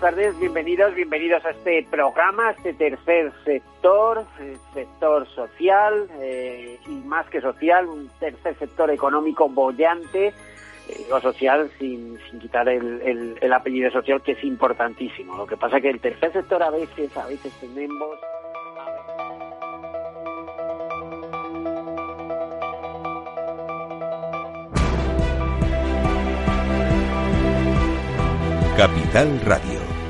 Buenas tardes, bienvenidos, bienvenidos a este programa, este tercer sector, eh, sector social eh, y más que social, un tercer sector económico bollante, eh, digo social sin, sin quitar el, el, apellido social que es importantísimo. Lo que pasa es que el tercer sector a veces, a veces tenemos... Capital Radio,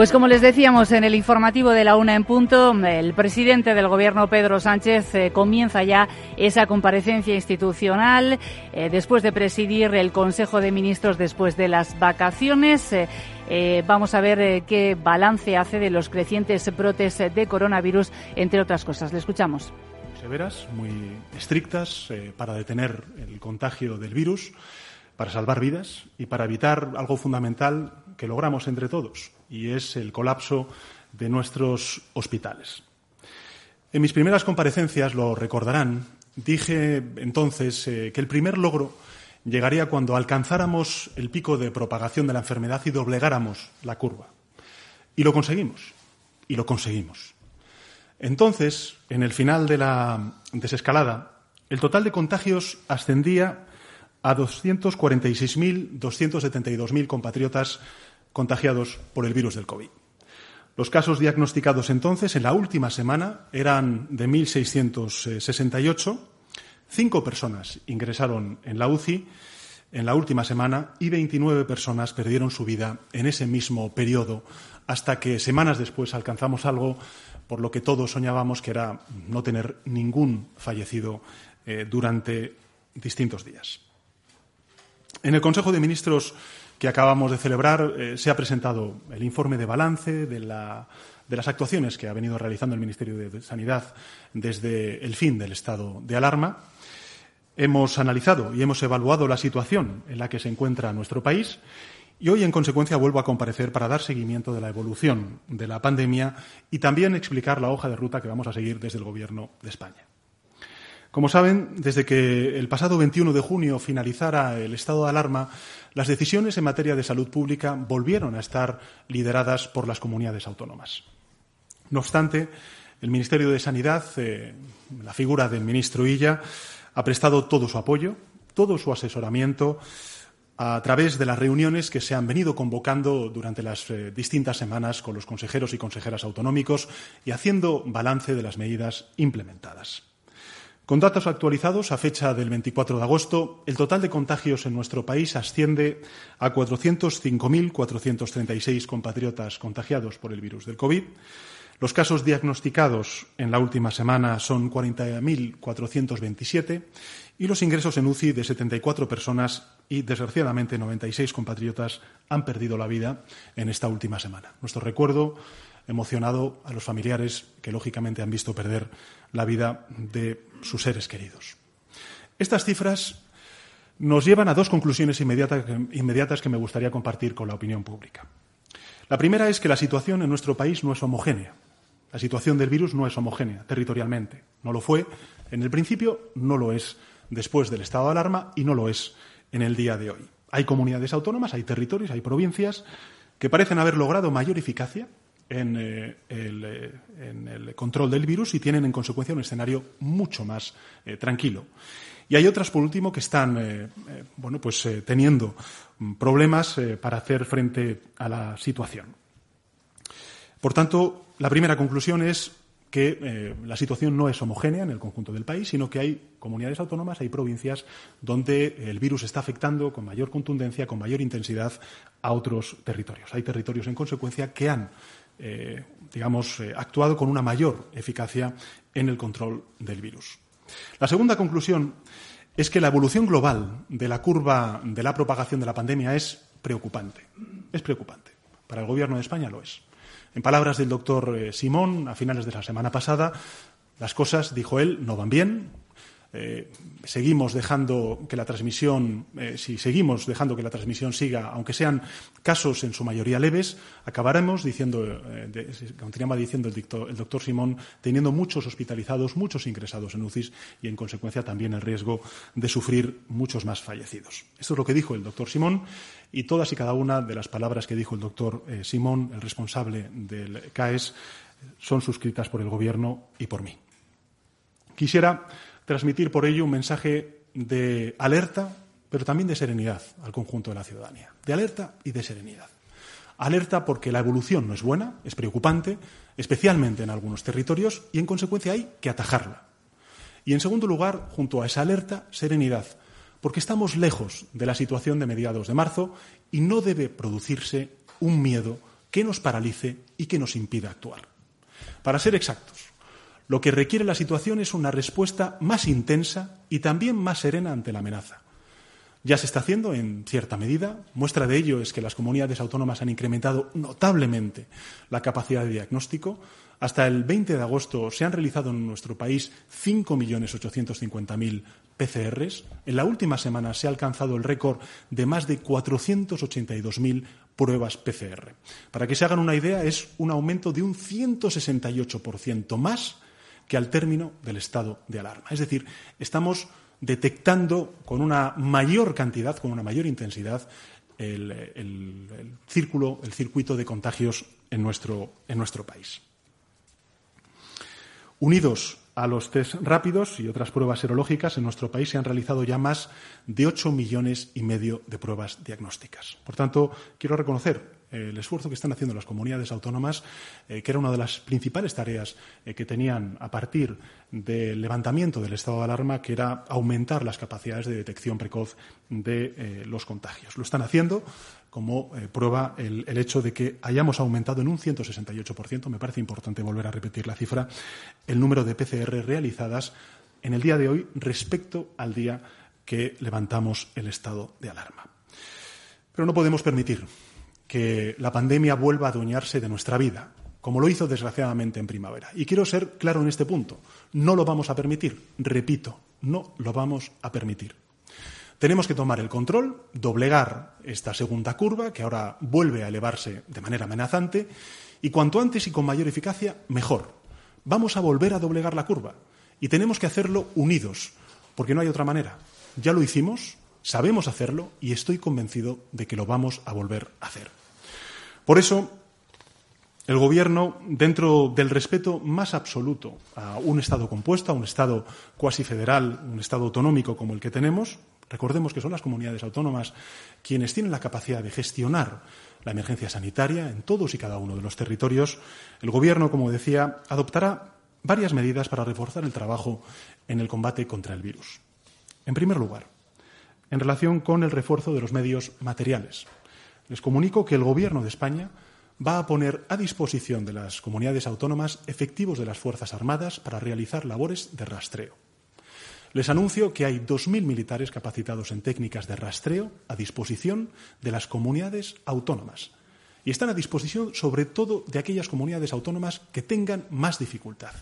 Pues como les decíamos en el informativo de la una en punto, el presidente del gobierno Pedro Sánchez eh, comienza ya esa comparecencia institucional eh, después de presidir el Consejo de Ministros después de las vacaciones. Eh, vamos a ver qué balance hace de los crecientes brotes de coronavirus, entre otras cosas. Le escuchamos. Severas, muy estrictas para detener el contagio del virus, para salvar vidas y para evitar algo fundamental que logramos entre todos, y es el colapso de nuestros hospitales. En mis primeras comparecencias, lo recordarán, dije entonces eh, que el primer logro llegaría cuando alcanzáramos el pico de propagación de la enfermedad y doblegáramos la curva. Y lo conseguimos, y lo conseguimos. Entonces, en el final de la desescalada, el total de contagios ascendía a 246.272.000 compatriotas contagiados por el virus del COVID. Los casos diagnosticados entonces en la última semana eran de 1.668 Cinco personas ingresaron en la UCI en la última semana y 29 personas perdieron su vida en ese mismo periodo, hasta que semanas después alcanzamos algo por lo que todos soñábamos, que era no tener ningún fallecido eh, durante distintos días. En el Consejo de Ministros que acabamos de celebrar eh, se ha presentado el informe de balance de, de las actuaciones que ha venido realizando el Ministerio de Sanidad desde el fin del estado de alarma. Hemos analizado y hemos evaluado la situación en la que se encuentra nuestro país y hoy, en consecuencia, vuelvo a comparecer para dar seguimiento de la evolución de la pandemia y también explicar la hoja de ruta que vamos a seguir desde el Gobierno de España. Como saben, desde que el pasado 21 de junio finalizara el estado de alarma, las decisiones en materia de salud pública volvieron a estar lideradas por las comunidades autónomas. No obstante, el Ministerio de Sanidad, eh, la figura del ministro Illa, ha prestado todo su apoyo, todo su asesoramiento a través de las reuniones que se han venido convocando durante las eh, distintas semanas con los consejeros y consejeras autonómicos y haciendo balance de las medidas implementadas. Con datos actualizados a fecha del 24 de agosto, el total de contagios en nuestro país asciende a 405.436 compatriotas contagiados por el virus del COVID, los casos diagnosticados en la última semana son 40.427 y los ingresos en UCI de 74 personas y, desgraciadamente, 96 compatriotas han perdido la vida en esta última semana. Nuestro recuerdo emocionado a los familiares que, lógicamente, han visto perder la vida de sus seres queridos. Estas cifras nos llevan a dos conclusiones inmediatas que me gustaría compartir con la opinión pública. La primera es que la situación en nuestro país no es homogénea. La situación del virus no es homogénea territorialmente. No lo fue en el principio, no lo es después del estado de alarma y no lo es en el día de hoy. Hay comunidades autónomas, hay territorios, hay provincias que parecen haber logrado mayor eficacia en, eh, el, eh, en el, control del virus y tienen en consecuencia un escenario mucho más eh, tranquilo. Y hay otras, por último, que están bueno, pues, teniendo mm, problemas para hacer frente a la situación. Por tanto, la primera conclusión es que la situación no es homogénea en el conjunto del país, sino que hay comunidades autónomas, hay provincias donde el virus está afectando con mayor contundencia, con mayor intensidad a otros territorios. Hay territorios, en consecuencia, que han, digamos, actuado con una mayor eficacia en el control del virus. La segunda conclusión es que la evolución global de la curva de la propagación de la pandemia es preocupante. Es preocupante. Para el Gobierno de España lo es. En palabras del doctor eh, Simón, a finales de la semana pasada, las cosas, dijo él, no van bien, eh, seguimos dejando que la transmisión, eh, si seguimos dejando que la transmisión siga, aunque sean casos en su mayoría leves, acabaremos diciendo, eh, continuaba diciendo el, el, doctor Simón, teniendo muchos hospitalizados, muchos ingresados en UCIs y, en consecuencia, también el riesgo de sufrir muchos más fallecidos. Esto es lo que dijo el doctor Simón y todas y cada una de las palabras que dijo el doctor Simón, el responsable del CAES, son suscritas por el Gobierno y por mí. Quisiera transmitir por ello un mensaje de alerta, pero también de serenidad al conjunto de la ciudadanía. De alerta y de serenidad. Alerta porque la evolución no es buena, es preocupante, especialmente en algunos territorios, y en consecuencia hay que atajarla. Y en segundo lugar, junto a esa alerta, serenidad, porque estamos lejos de la situación de mediados de marzo y no debe producirse un miedo que nos paralice y que nos impida actuar. Para ser exactos, lo que requiere la situación es una respuesta más intensa y también más serena ante la amenaza. Ya se está haciendo en cierta medida. Muestra de ello es que las comunidades autónomas han incrementado notablemente la capacidad de diagnóstico. Hasta el 20 de agosto se han realizado en nuestro país 5.850.000 PCRs. En la última semana se ha alcanzado el récord de más de 482.000 pruebas PCR. Para que se hagan una idea, es un aumento de un 168% más que al término del estado de alarma. Es decir, estamos detectando con una mayor cantidad, con una mayor intensidad, el, círculo, el circuito de contagios en nuestro, en nuestro país. Unidos a los test rápidos y otras pruebas serológicas, en nuestro país se han realizado ya más de ocho millones y medio de pruebas diagnósticas. Por tanto, quiero reconocer el esfuerzo que están haciendo las comunidades autónomas, eh, que era una de las principales tareas eh, que tenían a partir del levantamiento del estado de alarma, que era aumentar las capacidades de detección precoz de eh, los contagios. Lo están haciendo como prueba el, el, hecho de que hayamos aumentado en un 168%, me parece importante volver a repetir la cifra, el número de PCR realizadas en el día de hoy respecto al día que levantamos el estado de alarma. Pero no podemos permitir que la pandemia vuelva a adueñarse de nuestra vida, como lo hizo desgraciadamente en primavera. Y quiero ser claro en este punto. No lo vamos a permitir. Repito, no lo vamos a permitir. Tenemos que tomar el control, doblegar esta segunda curva, que ahora vuelve a elevarse de manera amenazante, y cuanto antes y con mayor eficacia, mejor. Vamos a volver a doblegar la curva. Y tenemos que hacerlo unidos, porque no hay otra manera. Ya lo hicimos, sabemos hacerlo, y estoy convencido de que lo vamos a volver a hacer. Por eso, el Gobierno, dentro del respeto más absoluto a un Estado compuesto, a un Estado cuasi federal, un Estado autonómico como el que tenemos, recordemos que son las comunidades autónomas quienes tienen la capacidad de gestionar la emergencia sanitaria en todos y cada uno de los territorios, el Gobierno, como decía, adoptará varias medidas para reforzar el trabajo en el combate contra el virus. En primer lugar, en relación con el refuerzo de los medios materiales, les comunico que el Gobierno de España va a poner a disposición de las comunidades autónomas efectivos de las Fuerzas Armadas para realizar labores de rastreo. Les anuncio que hay 2.000 militares capacitados en técnicas de rastreo a disposición de las comunidades autónomas. Y están a disposición sobre todo de aquellas comunidades autónomas que tengan más dificultad.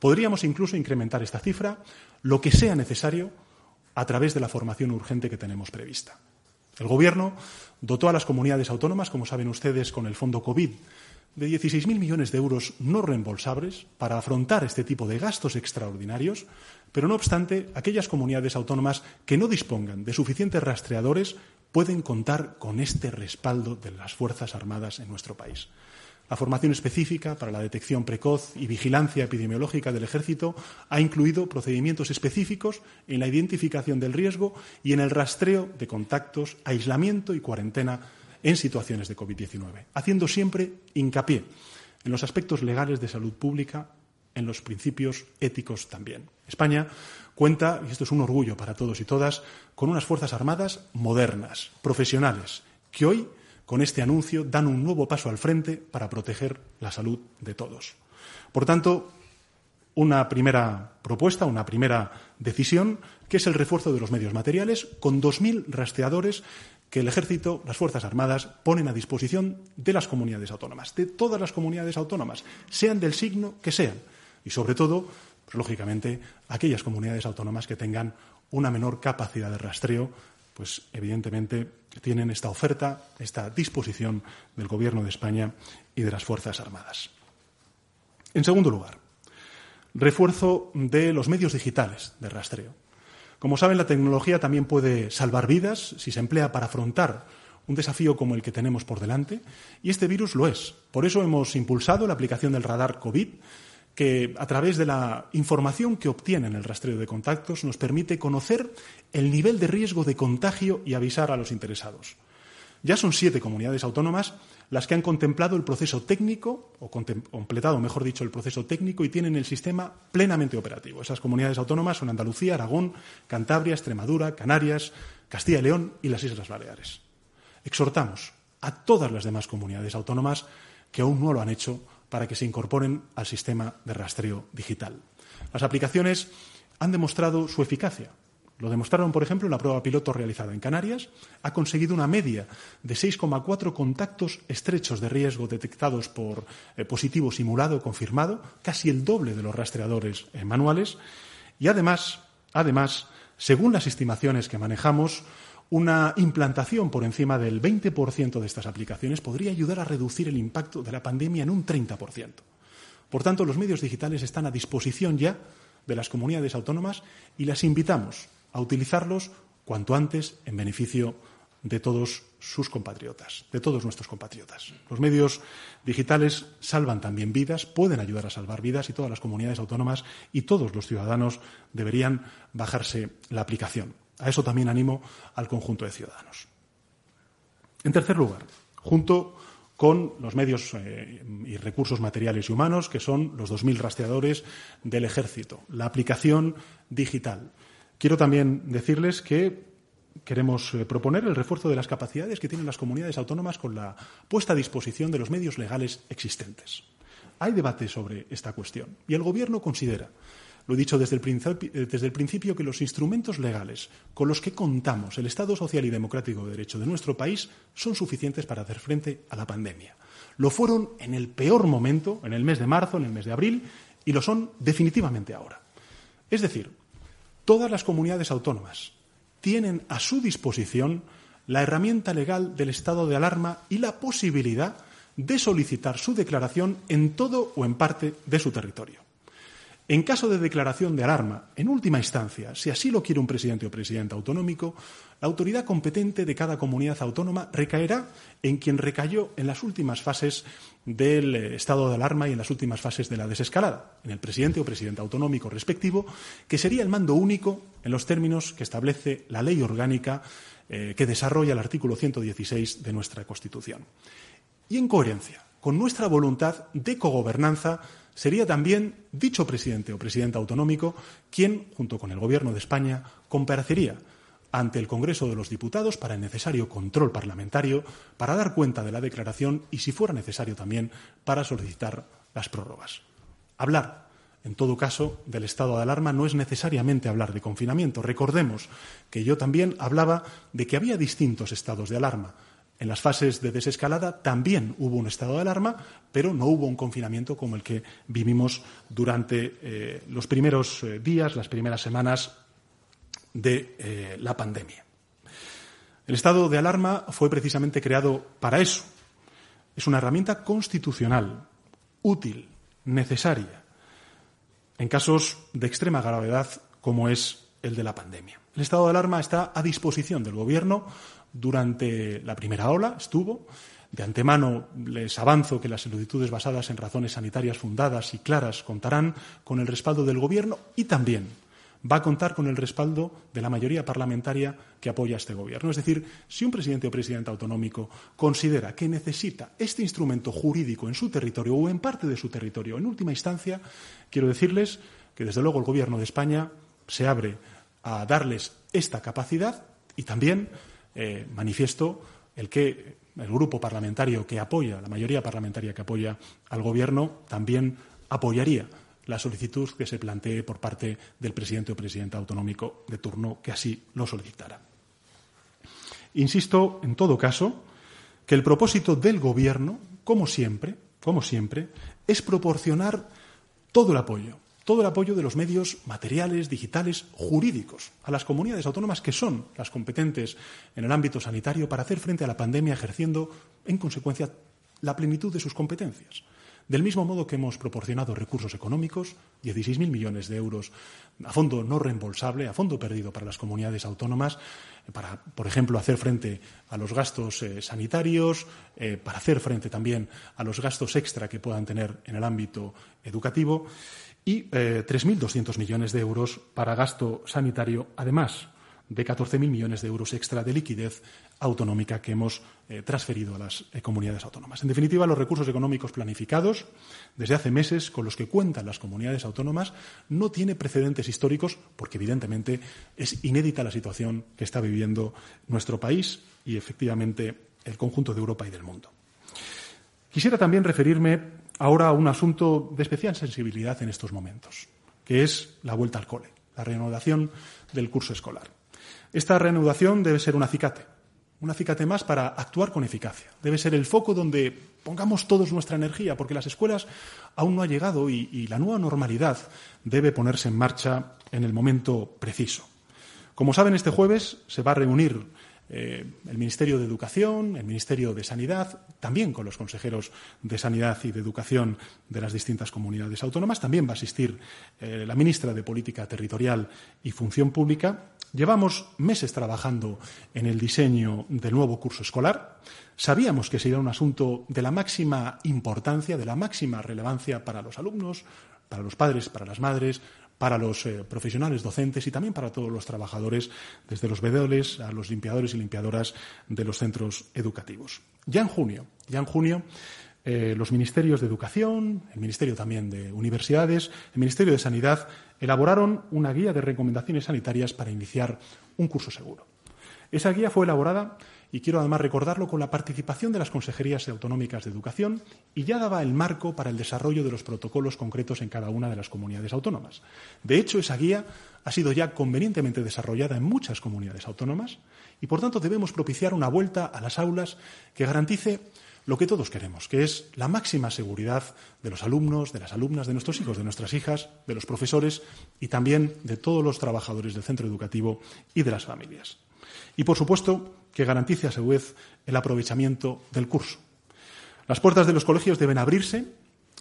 Podríamos incluso incrementar esta cifra lo que sea necesario a través de la formación urgente que tenemos prevista. El Gobierno dotó a las comunidades autónomas, como saben ustedes, con el fondo COVID de 16.000 millones de euros no reembolsables para afrontar este tipo de gastos extraordinarios, pero no obstante, aquellas comunidades autónomas que no dispongan de suficientes rastreadores pueden contar con este respaldo de las Fuerzas Armadas en nuestro país. La formación específica para la detección precoz y vigilancia epidemiológica del Ejército ha incluido procedimientos específicos en la identificación del riesgo y en el rastreo de contactos, aislamiento y cuarentena en situaciones de COVID-19, haciendo siempre hincapié en los aspectos legales de salud pública, en los principios éticos también. España cuenta, y esto es un orgullo para todos y todas, con unas Fuerzas Armadas modernas, profesionales, que hoy con este anuncio dan un nuevo paso al frente para proteger la salud de todos. Por tanto, una primera propuesta, una primera decisión, que es el refuerzo de los medios materiales con 2.000 rastreadores que el Ejército, las Fuerzas Armadas, ponen a disposición de las comunidades autónomas, de todas las comunidades autónomas, sean del signo que sean. Y, sobre todo, pues, lógicamente, aquellas comunidades autónomas que tengan una menor capacidad de rastreo pues evidentemente tienen esta oferta, esta disposición del Gobierno de España y de las Fuerzas Armadas. En segundo lugar, refuerzo de los medios digitales de rastreo. Como saben, la tecnología también puede salvar vidas si se emplea para afrontar un desafío como el que tenemos por delante, y este virus lo es. Por eso hemos impulsado la aplicación del radar COVID que a través de la información que obtiene en el rastreo de contactos nos permite conocer el nivel de riesgo de contagio y avisar a los interesados. Ya son siete comunidades autónomas las que han contemplado el proceso técnico, o completado, mejor dicho, el proceso técnico y tienen el sistema plenamente operativo. Esas comunidades autónomas son Andalucía, Aragón, Cantabria, Extremadura, Canarias, Castilla y León y las Islas Baleares. Exhortamos a todas las demás comunidades autónomas que aún no lo han hecho para que se incorporen al sistema de rastreo digital. Las aplicaciones han demostrado su eficacia. Lo demostraron, por ejemplo, la prueba piloto realizada en Canarias. Ha conseguido una media de 6,4 contactos estrechos de riesgo detectados por eh, positivo simulado confirmado, casi el doble de los rastreadores eh, manuales. Y además, además, según las estimaciones que manejamos, una implantación por encima del 20% de estas aplicaciones podría ayudar a reducir el impacto de la pandemia en un 30%. Por tanto, los medios digitales están a disposición ya de las comunidades autónomas y las invitamos a utilizarlos cuanto antes en beneficio de todos sus compatriotas, de todos nuestros compatriotas. Los medios digitales salvan también vidas, pueden ayudar a salvar vidas y todas las comunidades autónomas y todos los ciudadanos deberían bajarse la aplicación. A eso también animo al conjunto de ciudadanos. En tercer lugar, junto con los medios eh, y recursos materiales y humanos, que son los 2.000 rastreadores del Ejército, la aplicación digital. Quiero también decirles que queremos eh, proponer el refuerzo de las capacidades que tienen las comunidades autónomas con la puesta a disposición de los medios legales existentes. Hay debate sobre esta cuestión y el Gobierno considera lo he dicho desde el, desde el, principio que los instrumentos legales con los que contamos el Estado social y democrático de derecho de nuestro país son suficientes para hacer frente a la pandemia. Lo fueron en el peor momento, en el mes de marzo, en el mes de abril, y lo son definitivamente ahora. Es decir, todas las comunidades autónomas tienen a su disposición la herramienta legal del estado de alarma y la posibilidad de solicitar su declaración en todo o en parte de su territorio. En caso de declaración de alarma, en última instancia, si así lo quiere un presidente o presidenta autonómico, la autoridad competente de cada comunidad autónoma recaerá en quien recayó en las últimas fases del eh, estado de alarma y en las últimas fases de la desescalada, en el presidente o presidente autonómico respectivo, que sería el mando único en los términos que establece la ley orgánica eh, que desarrolla el artículo 116 de nuestra Constitución. Y en coherencia con nuestra voluntad de cogobernanza, sería también dicho presidente o presidenta autonómico quien, junto con el Gobierno de España, comparecería ante el Congreso de los Diputados para el necesario control parlamentario, para dar cuenta de la declaración y, si fuera necesario también, para solicitar las prórrogas. Hablar, en todo caso, del estado de alarma no es necesariamente hablar de confinamiento. Recordemos que yo también hablaba de que había distintos estados de alarma en las fases de desescalada también hubo un estado de alarma, pero no hubo un confinamiento como el que vivimos durante eh, los primeros eh, días, las primeras semanas de eh, la pandemia. El estado de alarma fue precisamente creado para eso. Es una herramienta constitucional, útil, necesaria, en casos de extrema gravedad como es el de la pandemia. El estado de alarma está a disposición del Gobierno durante la primera ola, estuvo. De antemano les avanzo que las solicitudes basadas en razones sanitarias fundadas y claras contarán con el respaldo del Gobierno y también va a contar con el respaldo de la mayoría parlamentaria que apoya a este Gobierno. Es decir, si un presidente o presidenta autonómico considera que necesita este instrumento jurídico en su territorio o en parte de su territorio, en última instancia, quiero decirles que, desde luego, el Gobierno de España se abre a darles esta capacidad y también eh, manifiesto el que el grupo parlamentario que apoya, la mayoría parlamentaria que apoya al Gobierno, también apoyaría la solicitud que se plantee por parte del presidente o presidenta autonómico de turno que así lo solicitara. Insisto, en todo caso, que el propósito del Gobierno, como siempre, como siempre, es proporcionar todo el apoyo, todo el apoyo de los medios materiales, digitales, jurídicos a las comunidades autónomas que son las competentes en el ámbito sanitario para hacer frente a la pandemia ejerciendo, en consecuencia, la plenitud de sus competencias. Del mismo modo que hemos proporcionado recursos económicos, 16.000 millones de euros a fondo no reembolsable, a fondo perdido para las comunidades autónomas, para, por ejemplo, hacer frente a los gastos eh, sanitarios, eh, para hacer frente también a los gastos extra que puedan tener en el ámbito educativo y eh, 3.200 millones de euros para gasto sanitario, además de 14.000 millones de euros extra de liquidez autonómica que hemos eh, transferido a las eh, comunidades autónomas. En definitiva, los recursos económicos planificados desde hace meses con los que cuentan las comunidades autónomas no tiene precedentes históricos porque, evidentemente, es inédita la situación que está viviendo nuestro país y, efectivamente, el conjunto de Europa y del mundo. Quisiera también referirme ahora un asunto de especial sensibilidad en estos momentos, que es la vuelta al cole, la reanudación del curso escolar. Esta reanudación debe ser un acicate, un acicate más para actuar con eficacia. Debe ser el foco donde pongamos todos nuestra energía, porque las escuelas aún no ha llegado y la nueva normalidad debe ponerse en marcha en el momento preciso. Como saben, este jueves se va a reunir eh, el Ministerio de Educación, el Ministerio de Sanidad, también con los consejeros de Sanidad y de Educación de las distintas comunidades autónomas. También va a asistir eh, la ministra de Política Territorial y Función Pública. Llevamos meses trabajando en el diseño del nuevo curso escolar. Sabíamos que sería un asunto de la máxima importancia, de la máxima relevancia para los alumnos, para los padres, para las madres, para los eh, profesionales docentes y también para todos los trabajadores, desde los vedoles a los limpiadores y limpiadoras de los centros educativos. Ya en junio, ya en junio, eh, los ministerios de Educación, el Ministerio también de Universidades, el Ministerio de Sanidad elaboraron una guía de recomendaciones sanitarias para iniciar un curso seguro. Esa guía fue elaborada y quiero además recordarlo con la participación de las consejerías autonómicas de educación y ya daba el marco para el desarrollo de los protocolos concretos en cada una de las comunidades autónomas. De hecho, esa guía ha sido ya convenientemente desarrollada en muchas comunidades autónomas y, por tanto, debemos propiciar una vuelta a las aulas que garantice lo que todos queremos, que es la máxima seguridad de los alumnos, de las alumnas, de nuestros hijos, de nuestras hijas, de los profesores y también de todos los trabajadores del centro educativo y de las familias. Y, por supuesto, que garantice a su vez el aprovechamiento del curso. Las puertas de los colegios deben abrirse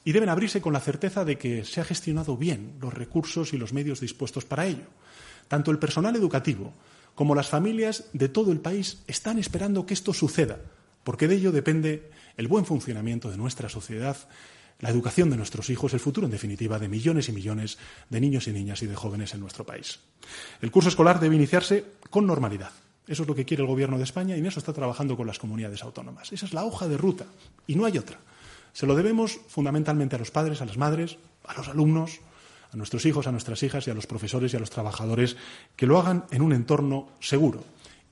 y deben abrirse con la certeza de que se ha gestionado bien los recursos y los medios dispuestos para ello. Tanto el personal educativo como las familias de todo el país están esperando que esto suceda, porque de ello depende el buen funcionamiento de nuestra sociedad, la educación de nuestros hijos, el futuro, en definitiva, de millones y millones de niños y niñas y de jóvenes en nuestro país. El curso escolar debe iniciarse con normalidad, eso es lo que quiere el Gobierno de España y en eso está trabajando con las comunidades autónomas. Esa es la hoja de ruta y no hay otra. Se lo debemos fundamentalmente a los padres, a las madres, a los alumnos, a nuestros hijos, a nuestras hijas y a los profesores y a los trabajadores que lo hagan en un entorno seguro.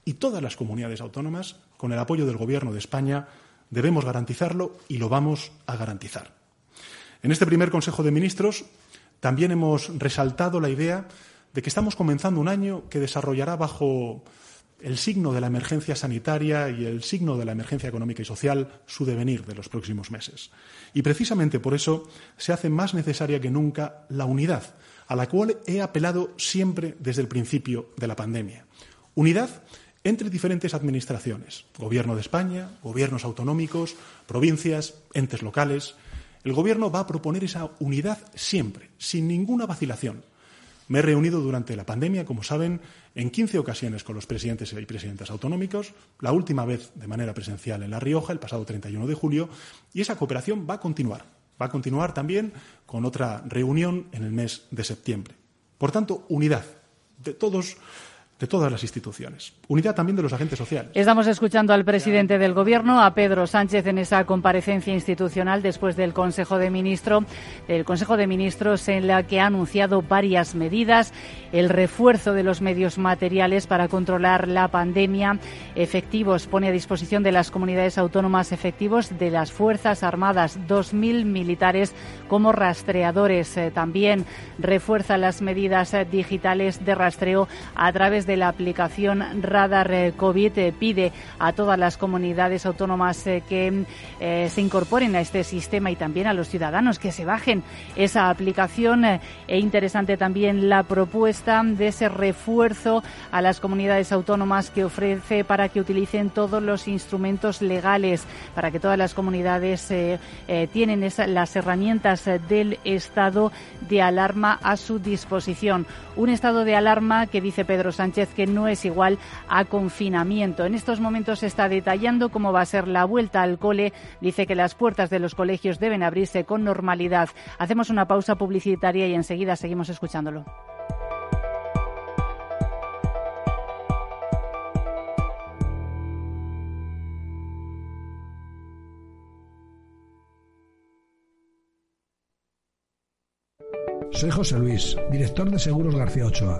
Y todas las comunidades autónomas, con el apoyo del Gobierno de España, debemos garantizarlo y lo vamos a garantizar. En este primer Consejo de Ministros también hemos resaltado la idea de que estamos comenzando un año que desarrollará bajo el signo de la emergencia sanitaria y el signo de la emergencia económica y social su devenir de los próximos meses. Y precisamente por eso se hace más necesaria que nunca la unidad, a la cual he apelado siempre desde el principio de la pandemia. Unidad entre diferentes administraciones, Gobierno de España, gobiernos autonómicos, provincias, entes locales. El Gobierno va a proponer esa unidad siempre, sin ninguna vacilación, Me he reunido durante la pandemia, como saben, en 15 ocasiones con los presidentes y presidentas autonómicos, la última vez de manera presencial en La Rioja, el pasado 31 de julio, y esa cooperación va a continuar. Va a continuar también con otra reunión en el mes de septiembre. Por tanto, unidad de todos de todas las instituciones. Unidad también de los agentes sociales. Estamos escuchando al presidente del Gobierno, a Pedro Sánchez, en esa comparecencia institucional después del Consejo de Ministros, del Consejo de Ministros en la que ha anunciado varias medidas, el refuerzo de los medios materiales para controlar la pandemia, efectivos pone a disposición de las comunidades autónomas efectivos de las Fuerzas Armadas, 2.000 militares como rastreadores. Eh, también refuerza las medidas eh, digitales de rastreo a través de de la aplicación Radar eh, COVID eh, pide a todas las comunidades autónomas eh, que se incorporen a este sistema y también a los ciudadanos que se bajen esa aplicación. E interesante también la propuesta de ese refuerzo a las comunidades autónomas que ofrece para que utilicen todos los instrumentos legales, para que todas las comunidades tienen las herramientas del estado de alarma a su disposición. Un estado de alarma que dice Pedro Sánchez que no es igual a confinamiento. En estos momentos se está detallando cómo va a ser la vuelta al cole. Dice que las puertas de los colegios deben abrirse con normalidad. Hacemos una pausa publicitaria y enseguida seguimos escuchándolo. Soy José Luis, director de Seguros García Ochoa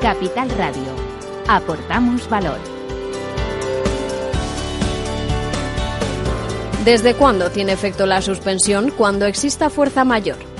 Capital Radio. Aportamos valor. ¿Desde cuándo tiene efecto la suspensión? Cuando exista fuerza mayor.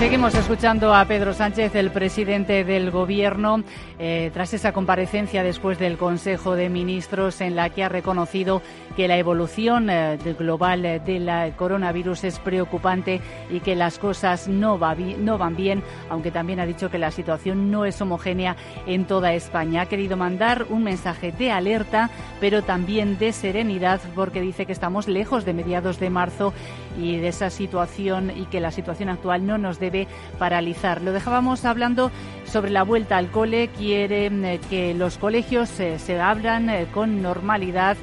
Seguimos escuchando a Pedro Sánchez, el presidente del Gobierno, eh, tras esa comparecencia después del Consejo de Ministros en la que ha reconocido que la evolución eh, global del coronavirus es preocupante y que las cosas no, no van bien, aunque también ha dicho que la situación no es homogénea en toda España. Ha querido mandar un mensaje de alerta, pero también de serenidad, porque dice que estamos lejos de mediados de marzo y de esa situación y que la situación actual no nos debe paralizar. Lo dejábamos hablando sobre la vuelta al cole. Quieren eh, que los colegios eh, se abran eh, con normalidad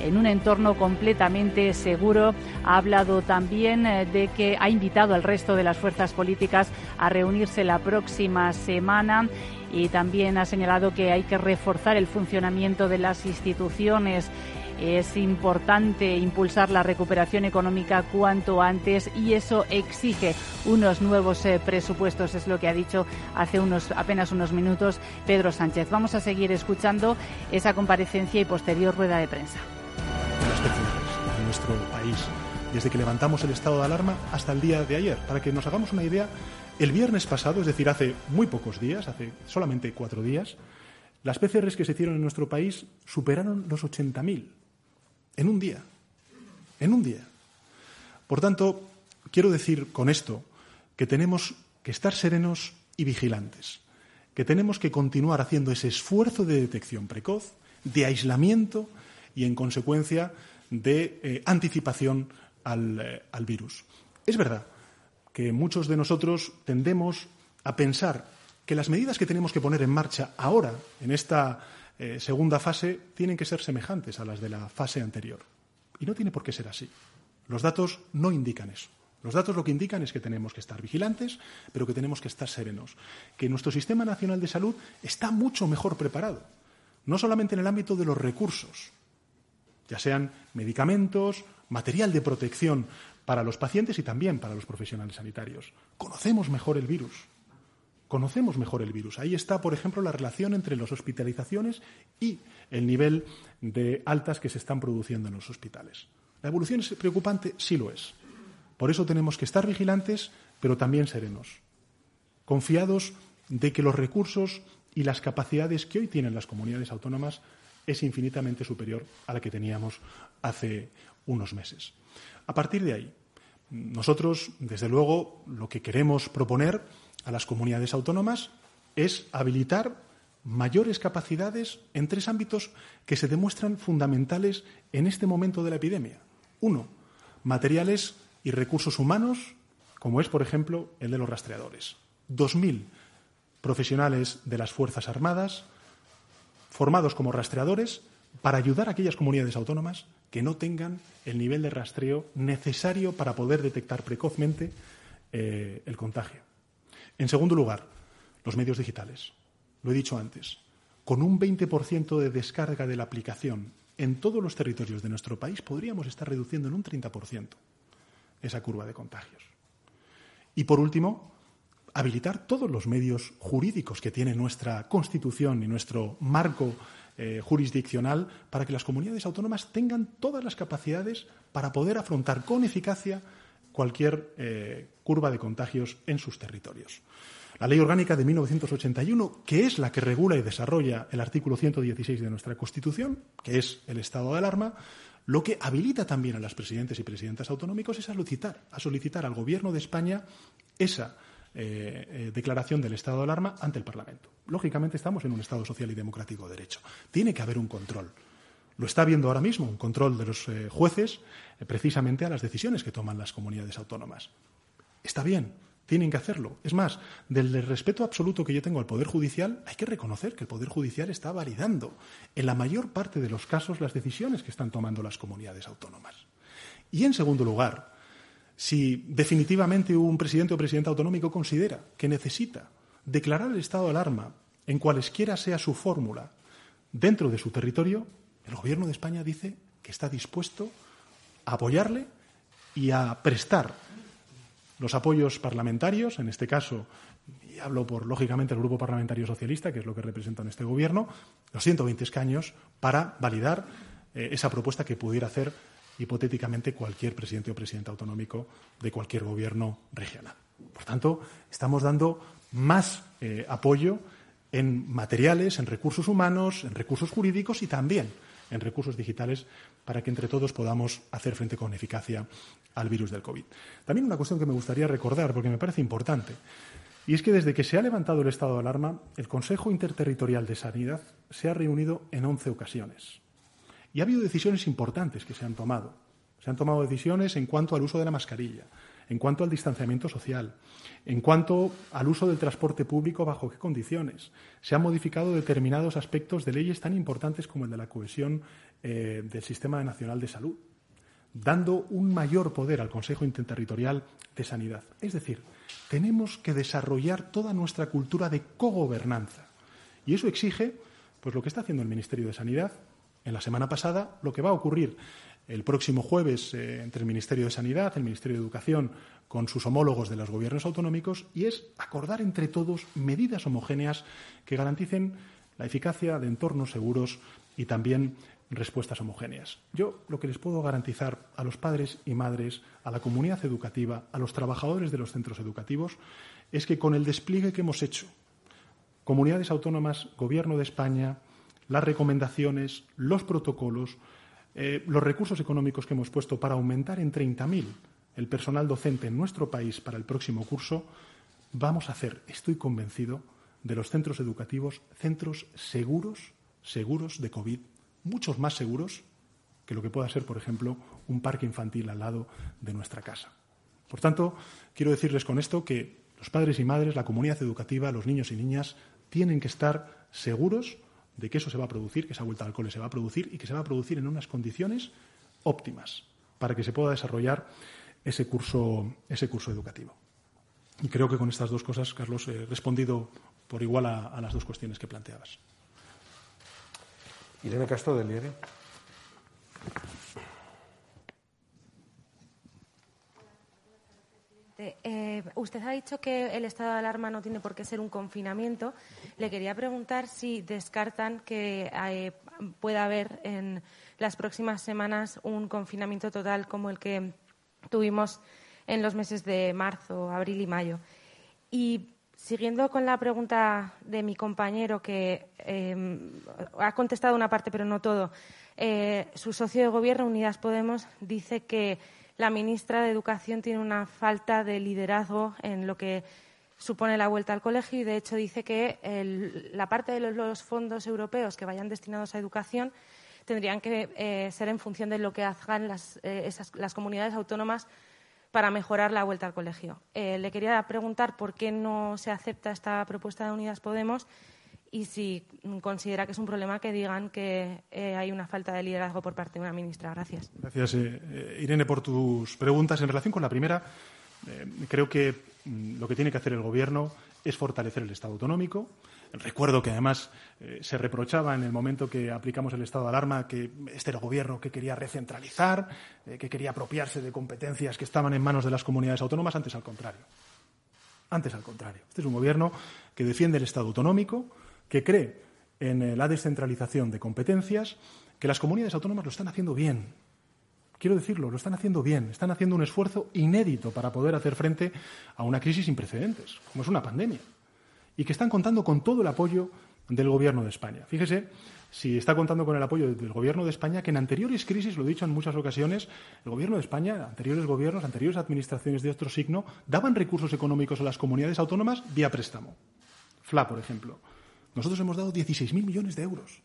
en un entorno completamente seguro. Ha hablado también de que ha invitado al resto de las fuerzas políticas a reunirse la próxima semana y también ha señalado que hay que reforzar el funcionamiento de las instituciones es importante impulsar la recuperación económica cuanto antes y eso exige unos nuevos eh, presupuestos, es lo que ha dicho hace unos apenas unos minutos Pedro Sánchez. Vamos a seguir escuchando esa comparecencia y posterior rueda de prensa. En nuestro país, desde que levantamos el estado de alarma hasta el día de ayer, para que nos hagamos una idea, el viernes pasado, es decir, hace muy pocos días, hace solamente cuatro días, las PCRs que se hicieron en nuestro país superaron los 80.000 en un día. En un día. Por tanto, quiero decir con esto que tenemos que estar serenos y vigilantes, que tenemos que continuar haciendo ese esfuerzo de detección precoz, de aislamiento y, en consecuencia, de eh, anticipación al, eh, al virus. Es verdad que muchos de nosotros tendemos a pensar que las medidas que tenemos que poner en marcha ahora, en esta eh, segunda fase tienen que ser semejantes a las de la fase anterior. Y no tiene por qué ser así. Los datos no indican eso. Los datos lo que indican es que tenemos que estar vigilantes, pero que tenemos que estar serenos. Que nuestro Sistema Nacional de Salud está mucho mejor preparado. No solamente en el ámbito de los recursos, ya sean medicamentos, material de protección para los pacientes y también para los profesionales sanitarios. Conocemos mejor el virus conocemos mejor el virus. Ahí está, por ejemplo, la relación entre las hospitalizaciones y el nivel de altas que se están produciendo en los hospitales. ¿La evolución es preocupante? Sí lo es. Por eso tenemos que estar vigilantes, pero también serenos, confiados de que los recursos y las capacidades que hoy tienen las comunidades autónomas es infinitamente superior a la que teníamos hace unos meses. A partir de ahí, nosotros, desde luego, lo que queremos proponer a las comunidades autónomas es habilitar mayores capacidades en tres ámbitos que se demuestran fundamentales en este momento de la epidemia. Uno, materiales y recursos humanos, como es, por ejemplo, el de los rastreadores. Dos mil profesionales de las Fuerzas Armadas formados como rastreadores para ayudar a aquellas comunidades autónomas que no tengan el nivel de rastreo necesario para poder detectar precozmente eh, el contagio. En segundo lugar, los medios digitales. Lo he dicho antes. Con un 20% de descarga de la aplicación en todos los territorios de nuestro país podríamos estar reduciendo en un 30% esa curva de contagios. Y por último, habilitar todos los medios jurídicos que tiene nuestra Constitución y nuestro marco eh, jurisdiccional para que las comunidades autónomas tengan todas las capacidades para poder afrontar con eficacia cualquier eh, curva de contagios en sus territorios. La Ley Orgánica de 1981, que es la que regula y desarrolla el artículo 116 de nuestra Constitución, que es el estado de alarma, lo que habilita también a las presidentes y presidentas autonómicos es a solicitar, a solicitar al Gobierno de España esa eh, eh, declaración del estado de alarma ante el Parlamento. Lógicamente estamos en un Estado social y democrático de derecho. Tiene que haber un control. Lo está viendo ahora mismo, un control de los eh, jueces precisamente a las decisiones que toman las comunidades autónomas. Está bien, tienen que hacerlo. Es más, del respeto absoluto que yo tengo al Poder Judicial, hay que reconocer que el Poder Judicial está validando en la mayor parte de los casos las decisiones que están tomando las comunidades autónomas. Y en segundo lugar, si definitivamente un presidente o presidenta autonómico considera que necesita declarar el estado de alarma en cualesquiera sea su fórmula dentro de su territorio, el Gobierno de España dice que está dispuesto a apoyarle y a prestar los apoyos parlamentarios, en este caso, y hablo por, lógicamente, el Grupo Parlamentario Socialista, que es lo que representa en este Gobierno, los 120 escaños para validar eh, esa propuesta que pudiera hacer hipotéticamente cualquier presidente o presidente autonómico de cualquier gobierno regional. Por tanto, estamos dando más eh, apoyo en materiales, en recursos humanos, en recursos jurídicos y también en recursos digitales para que entre todos podamos hacer frente con eficacia al virus del COVID. También una cuestión que me gustaría recordar, porque me parece importante, y es que desde que se ha levantado el estado de alarma, el Consejo Interterritorial de Sanidad se ha reunido en 11 ocasiones. Y ha habido decisiones importantes que se han tomado. Se han tomado decisiones en cuanto al uso de la mascarilla, en cuanto al distanciamiento social, en cuanto al uso del transporte público, bajo qué condiciones. Se han modificado determinados aspectos de leyes tan importantes como el de la cohesión eh, del Sistema Nacional de Salud, dando un mayor poder al Consejo Interterritorial de Sanidad. Es decir, tenemos que desarrollar toda nuestra cultura de cogobernanza. Y eso exige pues, lo que está haciendo el Ministerio de Sanidad en la semana pasada, lo que va a ocurrir el próximo jueves eh, entre el Ministerio de Sanidad, el Ministerio de Educación, con sus homólogos de los gobiernos autonómicos, y es acordar entre todos medidas homogéneas que garanticen la eficacia de entornos seguros y también respuestas homogéneas. Yo lo que les puedo garantizar a los padres y madres, a la comunidad educativa, a los trabajadores de los centros educativos, es que con el despliegue que hemos hecho, comunidades autónomas, Gobierno de España, las recomendaciones, los protocolos, eh, los recursos económicos que hemos puesto para aumentar en 30.000 el personal docente en nuestro país para el próximo curso, vamos a hacer, estoy convencido, de los centros educativos centros seguros, seguros de COVID, muchos más seguros que lo que pueda ser, por ejemplo, un parque infantil al lado de nuestra casa. Por tanto, quiero decirles con esto que los padres y madres, la comunidad educativa, los niños y niñas, tienen que estar seguros de que eso se va a producir, que esa vuelta al cole se va a producir y que se va a producir en unas condiciones óptimas para que se pueda desarrollar ese curso, ese curso educativo. Y creo que con estas dos cosas, Carlos, he respondido por igual a, las dos cuestiones que planteabas. Irene Castro del Eh, usted ha dicho que el estado de alarma no tiene por qué ser un confinamiento. Le quería preguntar si descartan que eh, pueda haber en las próximas semanas un confinamiento total como el que tuvimos en los meses de marzo, abril y mayo. Y siguiendo con la pregunta de mi compañero, que eh, ha contestado una parte pero no todo, su socio de gobierno, Unidas Podemos, dice que la ministra de Educación tiene una falta de liderazgo en lo que supone la vuelta al colegio y, de hecho, dice que la parte de los, fondos europeos que vayan destinados a educación tendrían que eh, ser en función de lo que hagan las, eh, las, comunidades autónomas para mejorar la vuelta al colegio. Eh, le quería preguntar por qué no se acepta esta propuesta de Unidas Podemos y si considera que es un problema que digan que eh, hay una falta de liderazgo por parte de una ministra. Gracias. Gracias, eh, eh, Irene, por tus preguntas. En relación con la primera, creo que mm, lo que tiene que hacer el Gobierno es fortalecer el Estado autonómico. Recuerdo que además se reprochaba en el momento que aplicamos el estado de alarma que este era el Gobierno que quería recentralizar, que quería apropiarse de competencias que estaban en manos de las comunidades autónomas. Antes al contrario. Antes al contrario. Este es un Gobierno que defiende el Estado autonómico, que cree en eh, la descentralización de competencias, que las comunidades autónomas lo están haciendo bien. Quiero decirlo, lo están haciendo bien, están haciendo un esfuerzo inédito para poder hacer frente a una crisis sin precedentes, como es una pandemia, y que están contando con todo el apoyo del Gobierno de España. Fíjese si está contando con el apoyo del Gobierno de España, que en anteriores crisis, lo he dicho en muchas ocasiones, el Gobierno de España, anteriores gobiernos, anteriores administraciones de otro signo, daban recursos económicos a las comunidades autónomas vía préstamo. FLA, por ejemplo. Nosotros hemos dado 16.000 millones de euros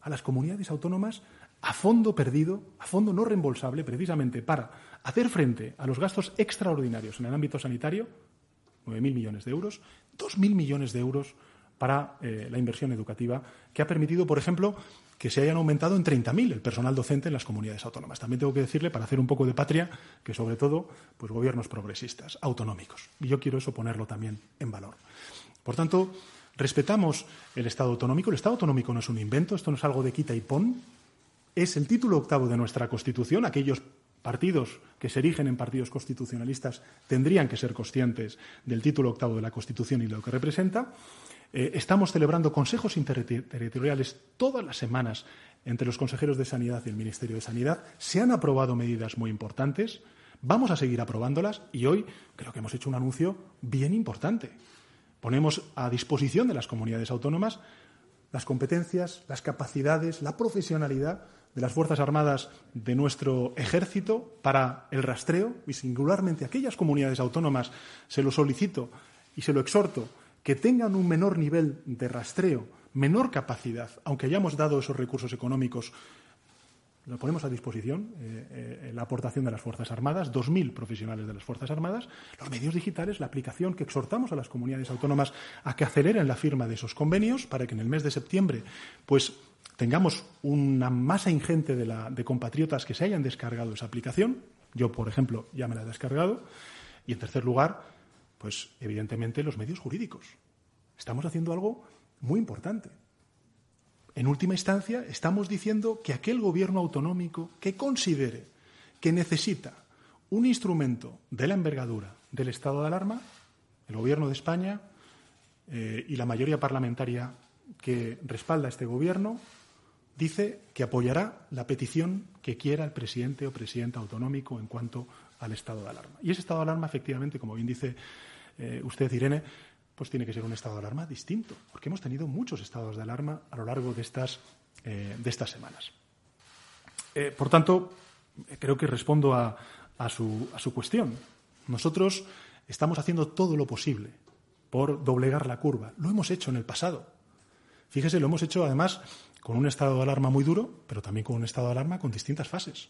a las comunidades autónomas a fondo perdido, a fondo no reembolsable, precisamente para hacer frente a los gastos extraordinarios en el ámbito sanitario, 9.000 millones de euros, 2.000 millones de euros para eh, la inversión educativa, que ha permitido, por ejemplo, que se hayan aumentado en 30.000 el personal docente en las comunidades autónomas. También tengo que decirle, para hacer un poco de patria, que sobre todo, pues gobiernos progresistas, autonómicos. Y yo quiero eso ponerlo también en valor. Por tanto, respetamos el Estado autonómico. El Estado autonómico no es un invento, esto no es algo de quita y pon. Es el título octavo de nuestra Constitución. Aquellos partidos que se erigen en partidos constitucionalistas tendrían que ser conscientes del título octavo de la Constitución y de lo que representa. Eh, estamos celebrando consejos interterritoriales todas las semanas entre los consejeros de Sanidad y el Ministerio de Sanidad. Se han aprobado medidas muy importantes. Vamos a seguir aprobándolas y hoy creo que hemos hecho un anuncio bien importante. Ponemos a disposición de las comunidades autónomas las competencias, las capacidades, la profesionalidad de las Fuerzas Armadas de nuestro ejército para el rastreo y singularmente aquellas comunidades autónomas se lo solicito y se lo exhorto que tengan un menor nivel de rastreo, menor capacidad, aunque hayamos dado esos recursos económicos, lo ponemos a disposición, eh, eh, la aportación de las Fuerzas Armadas, 2.000 profesionales de las Fuerzas Armadas, los medios digitales, la aplicación que exhortamos a las comunidades autónomas a que aceleren la firma de esos convenios para que en el mes de septiembre pues, tengamos una masa ingente de, de compatriotas que se hayan descargado esa aplicación. Yo, por ejemplo, ya me la he descargado. Y, en tercer lugar, pues evidentemente los medios jurídicos. Estamos haciendo algo muy importante. En última instancia, estamos diciendo que aquel gobierno autonómico que considere que necesita un instrumento de la envergadura del estado de alarma, el gobierno de España eh, y la mayoría parlamentaria que respalda este gobierno, dice que apoyará la petición que quiera el presidente o presidenta autonómico en cuanto al estado de alarma. Y ese estado de alarma, efectivamente, como bien dice eh, usted, Irene, pues tiene que ser un estado de alarma distinto, porque hemos tenido muchos estados de alarma a lo largo de estas, eh, de estas semanas. Eh, por tanto, creo que respondo a, su, a su cuestión. Nosotros estamos haciendo todo lo posible por doblegar la curva. Lo hemos hecho en el pasado. Fíjese, lo hemos hecho además con un estado de alarma muy duro, pero también con un estado de alarma con distintas fases.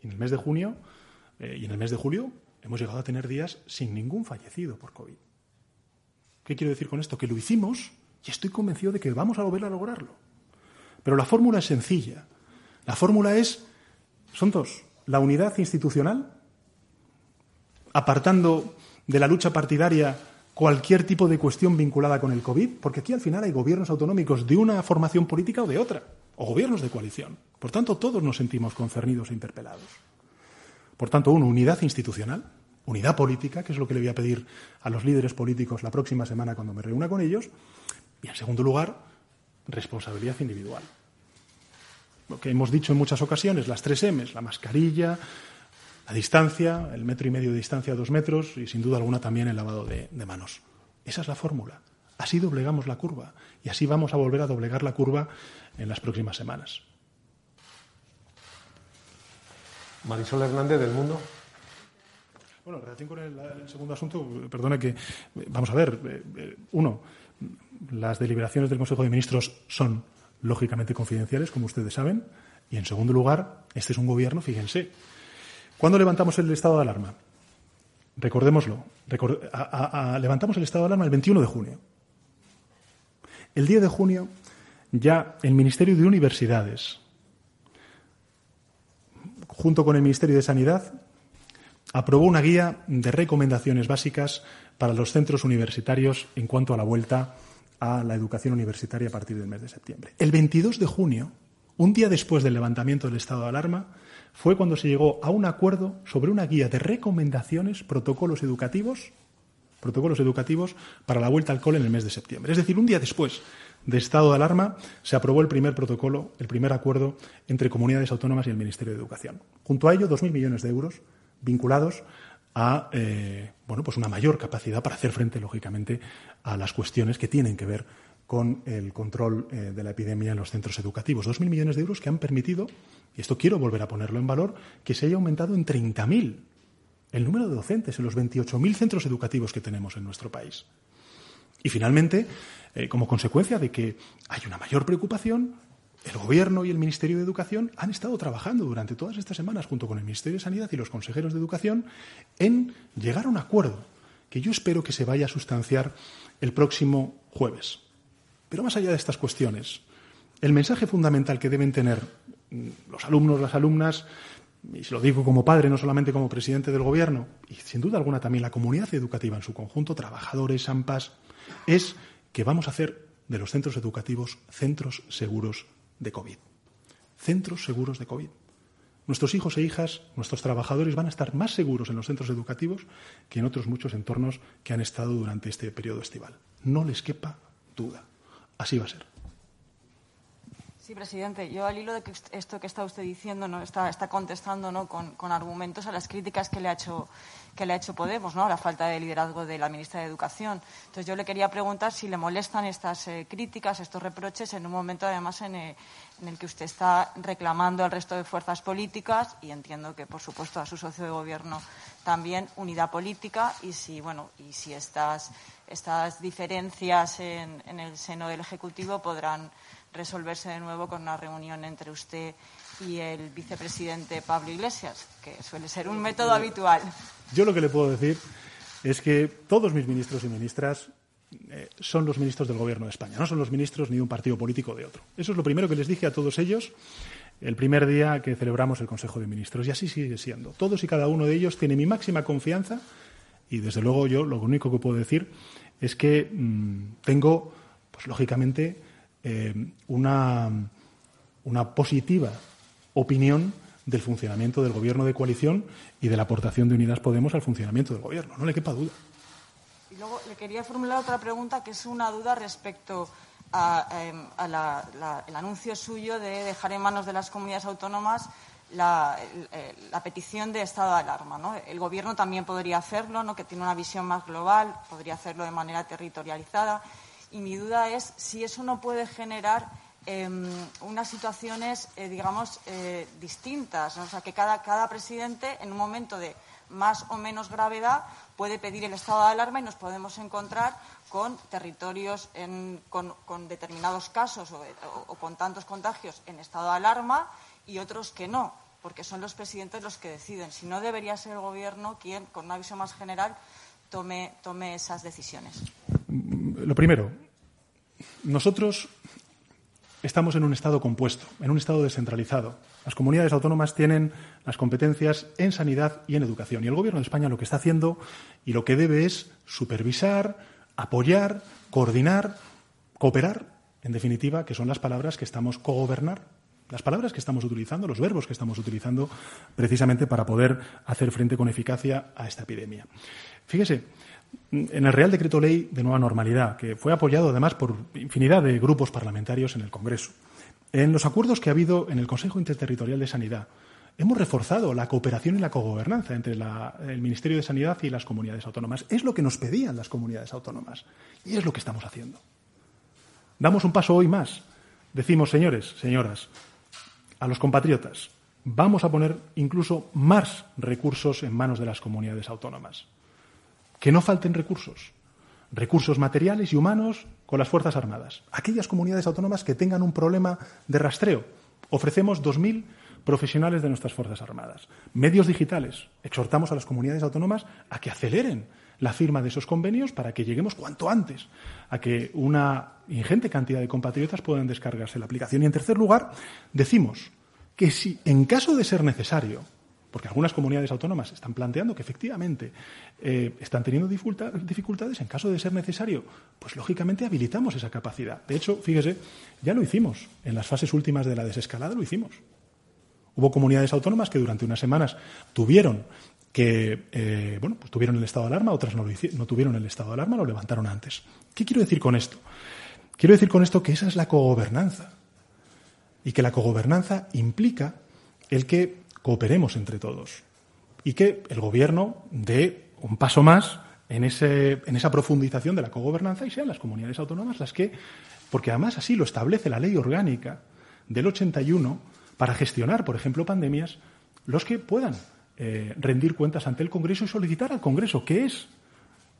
en el mes de junio y en el mes de julio hemos llegado a tener días sin ningún fallecido por COVID. ¿Qué quiero decir con esto? Que lo hicimos y estoy convencido de que vamos a volver a lograrlo. Pero la fórmula es sencilla. La fórmula es, son dos, la unidad institucional, apartando de la lucha partidaria cualquier tipo de cuestión vinculada con el COVID, porque aquí al final hay gobiernos autonómicos de una formación política o de otra, o gobiernos de coalición. Por tanto, todos nos sentimos concernidos e interpelados. Por tanto, una unidad institucional, unidad política, que es lo que le voy a pedir a los líderes políticos la próxima semana cuando me reúna con ellos. Y, en segundo lugar, responsabilidad individual. Lo que hemos dicho en muchas ocasiones, las tres M's, la mascarilla, la distancia, el metro y medio de distancia, dos metros, y sin duda alguna también el lavado de, manos. Esa es la fórmula. Así doblegamos la curva y así vamos a volver a doblegar la curva en las próximas semanas. Marisol Hernández del Mundo. Bueno, en relación con el, segundo asunto, perdone que. Vamos a ver. Eh, eh, uno, las deliberaciones del Consejo de Ministros son lógicamente confidenciales, como ustedes saben. Y en segundo lugar, este es un gobierno, fíjense. ¿Cuándo levantamos el estado de alarma? Recordémoslo. levantamos el estado de alarma el 21 de junio. El día de junio, ya el Ministerio de Universidades, junto con el Ministerio de Sanidad, aprobó una guía de recomendaciones básicas para los centros universitarios en cuanto a la vuelta a la educación universitaria a partir del mes de septiembre. El 22 de junio, un día después del levantamiento del estado de alarma, fue cuando se llegó a un acuerdo sobre una guía de recomendaciones, protocolos educativos, protocolos educativos para la vuelta al cole en el mes de septiembre. Es decir, un día después de estado de alarma, se aprobó el primer protocolo, el primer acuerdo entre comunidades autónomas y el Ministerio de Educación. Junto a ello, 2.000 millones de euros vinculados a eh, bueno, pues una mayor capacidad para hacer frente, lógicamente, a las cuestiones que tienen que ver con el control eh, de la epidemia en los centros educativos. Dos mil millones de euros que han permitido, y esto quiero volver a ponerlo en valor, que se haya aumentado en 30.000 el número de docentes en los 28.000 centros educativos que tenemos en nuestro país. Y finalmente, eh, como consecuencia de que hay una mayor preocupación, el Gobierno y el Ministerio de Educación han estado trabajando durante todas estas semanas, junto con el Ministerio de Sanidad y los consejeros de Educación, en llegar a un acuerdo que yo espero que se vaya a sustanciar el próximo jueves. Pero más allá de estas cuestiones, el mensaje fundamental que deben tener mm, los alumnos, las alumnas, y se lo digo como padre, no solamente como presidente del Gobierno, y sin duda alguna también la comunidad educativa en su conjunto, trabajadores, AMPAs, es que vamos a hacer de los centros educativos centros seguros de COVID. Centros seguros de COVID. Nuestros hijos e hijas, nuestros trabajadores van a estar más seguros en los centros educativos que en otros muchos entornos que han estado durante este periodo estival. No les quepa duda. Así va a ser. Sí, presidente. Yo al hilo de que esto que está usted diciendo no está, está contestando ¿no? con, argumentos a las críticas que le ha hecho que le ha hecho Podemos, ¿no? La falta de liderazgo de la ministra de Educación. Entonces yo le quería preguntar si le molestan estas eh, críticas, estos reproches en un momento además en, eh, en, el que usted está reclamando al resto de fuerzas políticas y entiendo que por supuesto a su socio de gobierno también unidad política y si bueno y si estas estas diferencias en, en el seno del ejecutivo podrán resolverse de nuevo con una reunión entre usted y el vicepresidente Pablo Iglesias, que suele ser un método habitual. Yo lo que le puedo decir es que todos mis ministros y ministras eh, son los ministros del Gobierno de España, no son los ministros ni de un partido político o de otro. Eso es lo primero que les dije a todos ellos el primer día que celebramos el Consejo de Ministros y así sigue siendo. Todos y cada uno de ellos tiene mi máxima confianza y desde luego yo lo único que puedo decir es que mm, tengo, pues lógicamente, eh, una, una positiva opinión del funcionamiento del gobierno de coalición y de la aportación de Unidas Podemos al funcionamiento del gobierno. No le quepa duda. Y luego le quería formular otra pregunta que es una duda respecto a, em, anuncio suyo de dejar en manos de las comunidades autónomas la, la, petición de estado de alarma. El Gobierno también podría hacerlo, ¿no? que tiene una visión más global, podría hacerlo de manera territorializada y mi duda es si eso no puede generar em, unas situaciones, eh, digamos, eh, distintas. O sea, que cada, cada presidente, en un momento de más o menos gravedad, puede pedir el estado de alarma y nos podemos encontrar con territorios con, determinados casos o, o, con tantos contagios en estado de alarma y otros que no, porque son los presidentes los que deciden. Si no, debería ser el Gobierno quien, con una visión más general, tome, tome esas decisiones. Lo primero, nosotros estamos en un Estado compuesto, en un Estado descentralizado. Las comunidades autónomas tienen las competencias en sanidad y en educación. Y el Gobierno de España lo que está haciendo y lo que debe es supervisar, apoyar, coordinar, cooperar, en definitiva, que son las palabras que estamos cogobernar, las palabras que estamos utilizando, los verbos que estamos utilizando precisamente para poder hacer frente con eficacia a esta epidemia. Fíjese, en el Real Decreto Ley de Nueva Normalidad, que fue apoyado además por infinidad de grupos parlamentarios en el Congreso. En los acuerdos que ha habido en el Consejo Interterritorial de Sanidad, hemos reforzado la cooperación y la cogobernanza entre el Ministerio de Sanidad y las comunidades autónomas. Es lo que nos pedían las comunidades autónomas y es lo que estamos haciendo. Damos un paso hoy más. Decimos, señores, señoras, a los compatriotas, vamos a poner incluso más recursos en manos de las comunidades autónomas que no falten recursos, recursos materiales y humanos con las Fuerzas Armadas. Aquellas comunidades autónomas que tengan un problema de rastreo, ofrecemos 2.000 profesionales de nuestras Fuerzas Armadas. Medios digitales. Exhortamos a las comunidades autónomas a que aceleren la firma de esos convenios para que lleguemos cuanto antes a que una ingente cantidad de compatriotas puedan descargarse la aplicación. Y en tercer lugar, decimos que si en caso de ser necesario porque algunas comunidades autónomas están planteando que efectivamente eh, están teniendo dificultades en caso de ser necesario, pues lógicamente habilitamos esa capacidad. De hecho, fíjese, ya lo hicimos. En las fases últimas de la desescalada lo hicimos. Hubo comunidades autónomas que durante unas semanas tuvieron que, eh, bueno, pues tuvieron el estado de alarma, otras no, no tuvieron el estado de alarma, lo levantaron antes. ¿Qué quiero decir con esto? Quiero decir con esto que esa es la cogobernanza y que la cogobernanza implica el que cooperemos entre todos. Y que el Gobierno dé un paso más en, ese, en esa profundización de la cogobernanza y sean las comunidades autónomas las que, porque además así lo establece la ley orgánica del 81 para gestionar, por ejemplo, pandemias, los que puedan eh, rendir cuentas ante el Congreso y solicitar al Congreso, que es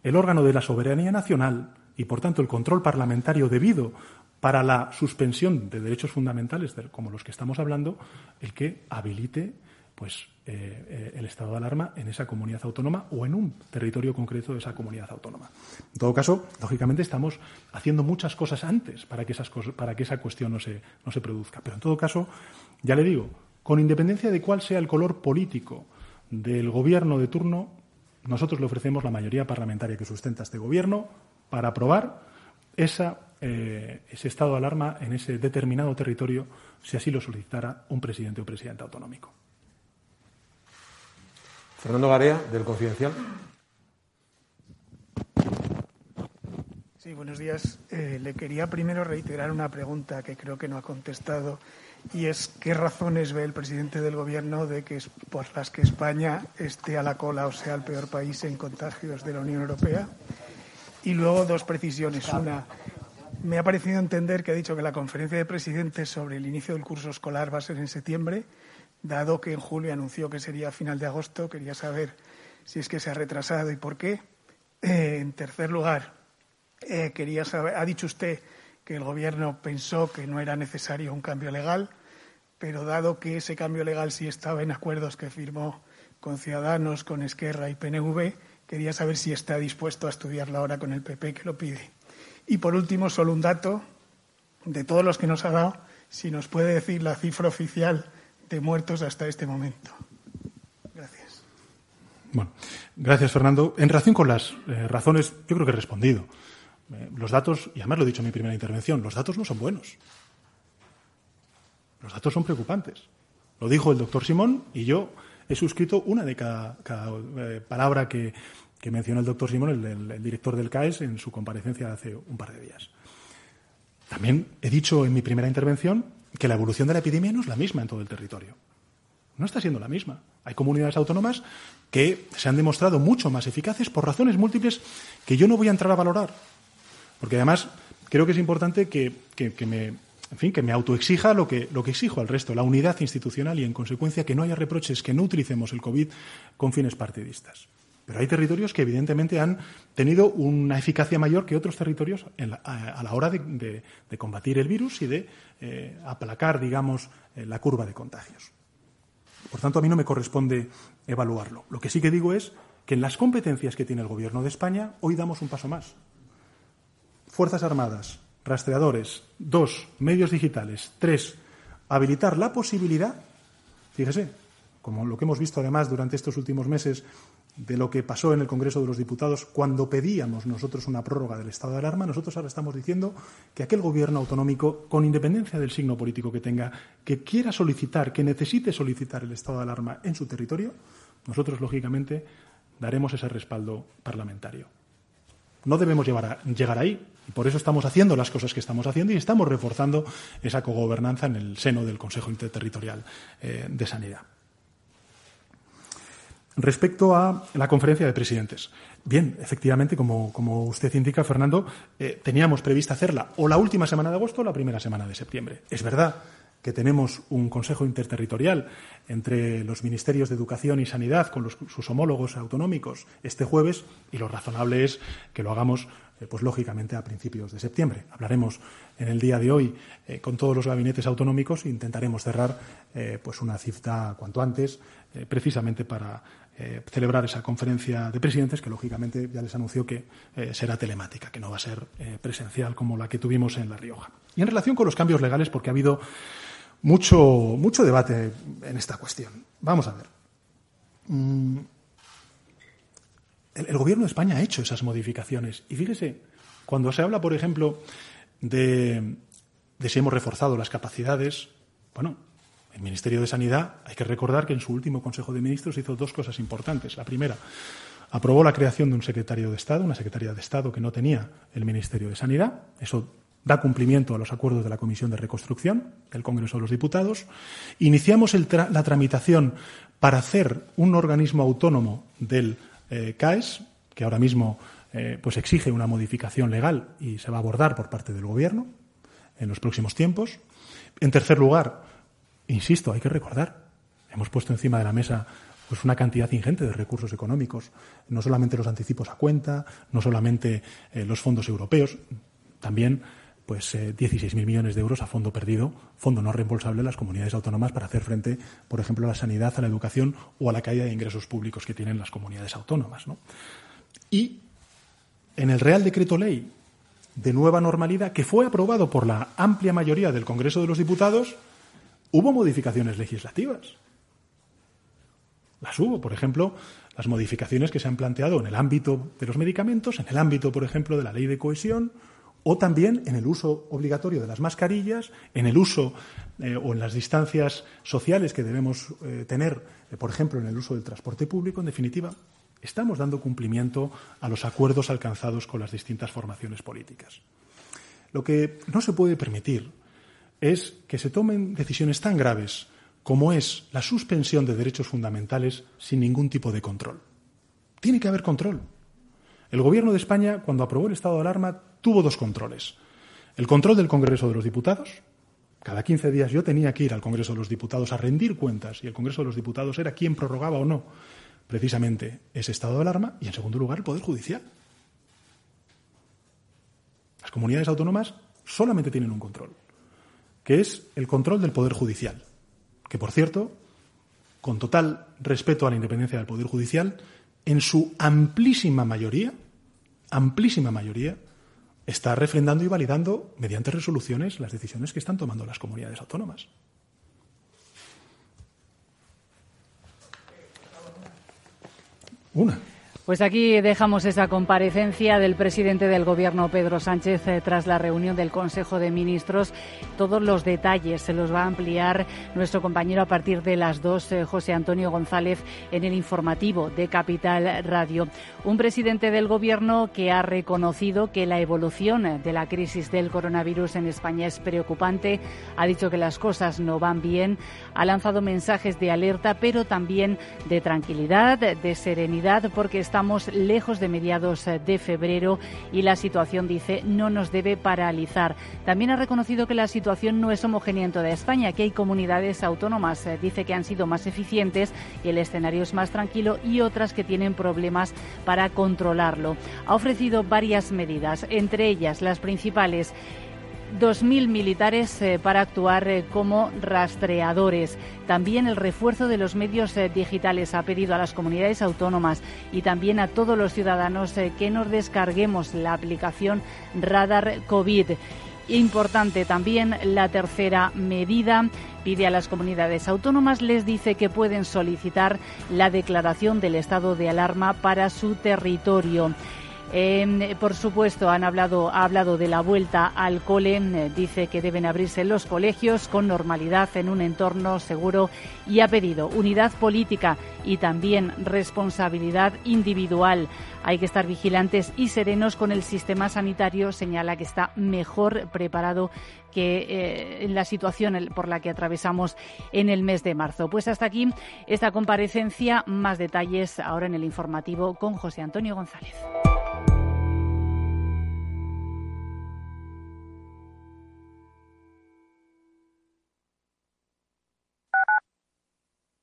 el órgano de la soberanía nacional y, por tanto, el control parlamentario debido para la suspensión de derechos fundamentales, como los que estamos hablando, el que habilite pues, eh, eh, el estado de alarma en esa comunidad autónoma o en un territorio concreto de esa comunidad autónoma. En todo caso, lógicamente estamos haciendo muchas cosas antes para que, esa cuestión no se, no se produzca. Pero en todo caso, ya le digo, con independencia de cuál sea el color político del gobierno de turno, nosotros le ofrecemos la mayoría parlamentaria que sustenta este gobierno para aprobar eh, ese estado de alarma en ese determinado territorio si así lo solicitara un presidente o presidente autonómico. Fernando Garea, del Confidencial. Sí, buenos días. Eh, le quería primero reiterar una pregunta que creo que no ha contestado y es qué razones ve el presidente del Gobierno de que por las que España esté a la cola o sea el peor país en contagios de la Unión Europea. Y luego dos precisiones. Una, me ha parecido entender que ha dicho que la conferencia de presidentes sobre el inicio del curso escolar va a ser en septiembre dado que en julio anunció que sería a final de agosto, quería saber si es que se ha retrasado y por qué. Eh, en tercer lugar, eh, quería saber, ha dicho usted que el Gobierno pensó que no era necesario un cambio legal, pero dado que ese cambio legal sí estaba en acuerdos que firmó con Ciudadanos, con Esquerra y PNV, quería saber si está dispuesto a estudiarlo ahora con el PP que lo pide. Y por último, solo un dato de todos los que nos ha dado, si nos puede decir la cifra oficial de muertos hasta este momento. Gracias. Bueno, gracias, Fernando. En relación con las eh, razones, yo creo que he respondido. Eh, los datos, y además lo he dicho en mi primera intervención, los datos no son buenos. Los datos son preocupantes. Lo dijo el doctor Simón y yo he suscrito una de cada, eh, palabra que, mencionó el doctor Simón, el, director del CAES, en su comparecencia hace un par de días. También he dicho en mi primera intervención que la evolución de la epidemia no es la misma en todo el territorio. No está siendo la misma. Hay comunidades autónomas que se han demostrado mucho más eficaces por razones múltiples que yo no voy a entrar a valorar. Porque además creo que es importante que, me, en fin, que me autoexija lo que, lo que exijo al resto, la unidad institucional y, en consecuencia, que no haya reproches, que no utilicemos el COVID con fines partidistas. Pero hay territorios que evidentemente han tenido una eficacia mayor que otros territorios a, la hora de, combatir el virus y de eh, aplacar, digamos, eh, la curva de contagios. Por tanto, a mí no me corresponde evaluarlo. Lo que sí que digo es que en las competencias que tiene el Gobierno de España, hoy damos un paso más. Fuerzas Armadas, rastreadores, dos, medios digitales, tres, habilitar la posibilidad, fíjese, como lo que hemos visto además durante estos últimos meses de lo que pasó en el Congreso de los Diputados cuando pedíamos nosotros una prórroga del estado de alarma, nosotros ahora estamos diciendo que aquel gobierno autonómico, con independencia del signo político que tenga, que quiera solicitar, que necesite solicitar el estado de alarma en su territorio, nosotros, lógicamente, daremos ese respaldo parlamentario. No debemos llegar ahí, y por eso estamos haciendo las cosas que estamos haciendo y estamos reforzando esa cogobernanza en el seno del Consejo Interterritorial eh, de Sanidad. Respecto a la conferencia de presidentes. Bien, efectivamente, como, usted indica, Fernando, eh, teníamos prevista hacerla o la última semana de agosto o la primera semana de septiembre. Es verdad que tenemos un Consejo Interterritorial entre los Ministerios de Educación y Sanidad con sus homólogos autonómicos este jueves y lo razonable es que lo hagamos eh, pues lógicamente a principios de septiembre. Hablaremos en el día de hoy eh, con todos los gabinetes autonómicos e intentaremos cerrar pues una cita cuanto antes, precisamente para eh, celebrar esa conferencia de presidentes que lógicamente ya les anunció que eh, será telemática, que no va a ser eh, presencial como la que tuvimos en La Rioja. Y en relación con los cambios legales, porque ha habido mucho, mucho debate en esta cuestión. Vamos a ver. Mm, el, Gobierno de España ha hecho esas modificaciones. Y fíjese, cuando se habla, por ejemplo, de, si hemos reforzado las capacidades, bueno, el Ministerio de Sanidad, hay que recordar que en su último Consejo de Ministros hizo dos cosas importantes. La primera, aprobó la creación de un secretario de Estado, una secretaria de Estado que no tenía el Ministerio de Sanidad. Eso da cumplimiento a los acuerdos de la Comisión de Reconstrucción del Congreso de los Diputados. Iniciamos la tramitación para hacer un organismo autónomo del eh, CAES, que ahora mismo eh, pues exige una modificación legal y se va a abordar por parte del Gobierno en los próximos tiempos. En tercer lugar, insisto, hay que recordar, hemos puesto encima de la mesa pues una cantidad ingente de recursos económicos, no solamente los anticipos a cuenta, no solamente eh, los fondos europeos, también pues 16.000 eh, millones de euros a fondo perdido, fondo no reembolsable de las comunidades autónomas para hacer frente, por ejemplo, a la sanidad, a la educación o a la caída de ingresos públicos que tienen las comunidades autónomas. Y en el Real Decreto Ley de nueva normalidad, que fue aprobado por la amplia mayoría del Congreso de los Diputados, hubo modificaciones legislativas. Las hubo, por ejemplo, las modificaciones que se han planteado en el ámbito de los medicamentos, en el ámbito, por ejemplo, de la ley de cohesión, o también en el uso obligatorio de las mascarillas, en el uso eh, o en las distancias sociales que debemos eh, tener, eh, por ejemplo, en el uso del transporte público. En definitiva, estamos dando cumplimiento a los acuerdos alcanzados con las distintas formaciones políticas. Lo que no se puede permitir es que se tomen decisiones tan graves como es la suspensión de derechos fundamentales sin ningún tipo de control. Tiene que haber control. El Gobierno de España, cuando aprobó el estado de alarma, tuvo dos controles. El control del Congreso de los Diputados. Cada 15 días yo tenía que ir al Congreso de los Diputados a rendir cuentas y el Congreso de los Diputados era quien prorrogaba o no precisamente ese estado de alarma y, en segundo lugar, el Poder Judicial. Las comunidades autónomas solamente tienen un control, que es el control del Poder Judicial que por cierto, con total respeto a la independencia del Poder Judicial, en su amplísima mayoría, amplísima mayoría, está refrendando y validando mediante resoluciones las decisiones que están tomando las comunidades autónomas. Una. Pues aquí dejamos esa comparecencia del presidente del Gobierno, Pedro Sánchez, eh, tras la reunión del Consejo de Ministros. Todos los detalles se los va a ampliar nuestro compañero a partir de las dos, eh, José Antonio González, en el informativo de Capital Radio. Un presidente del Gobierno que ha reconocido que la evolución de la crisis del coronavirus en España es preocupante. Ha dicho que las cosas no van bien. Ha lanzado mensajes de alerta, pero también de tranquilidad, de serenidad, porque está estamos lejos de mediados eh, de febrero y la situación, dice, no nos debe paralizar. También ha reconocido que la situación no es homogénea en toda España, que hay comunidades autónomas, eh, dice que han sido más eficientes y el escenario es más tranquilo y otras que tienen problemas para controlarlo. Ha ofrecido varias medidas, entre ellas las principales 2.000 militares eh, para actuar eh, como rastreadores. También el refuerzo de los medios eh, digitales ha pedido a las comunidades autónomas y también a todos los ciudadanos que nos descarguemos la aplicación Radar COVID. Importante también la tercera medida. Pide a las comunidades autónomas, les dice que pueden solicitar la declaración del estado de alarma para su territorio. Eh, por supuesto, han hablado, ha hablado de la vuelta al cole. Eh, dice que deben abrirse los colegios con normalidad en un entorno seguro y ha pedido unidad política y también responsabilidad individual. Hay que estar vigilantes y serenos con el sistema sanitario. Señala que está mejor preparado que eh, la situación por la que atravesamos en el mes de marzo. Pues hasta aquí esta comparecencia. Más detalles ahora en el informativo con José Antonio González.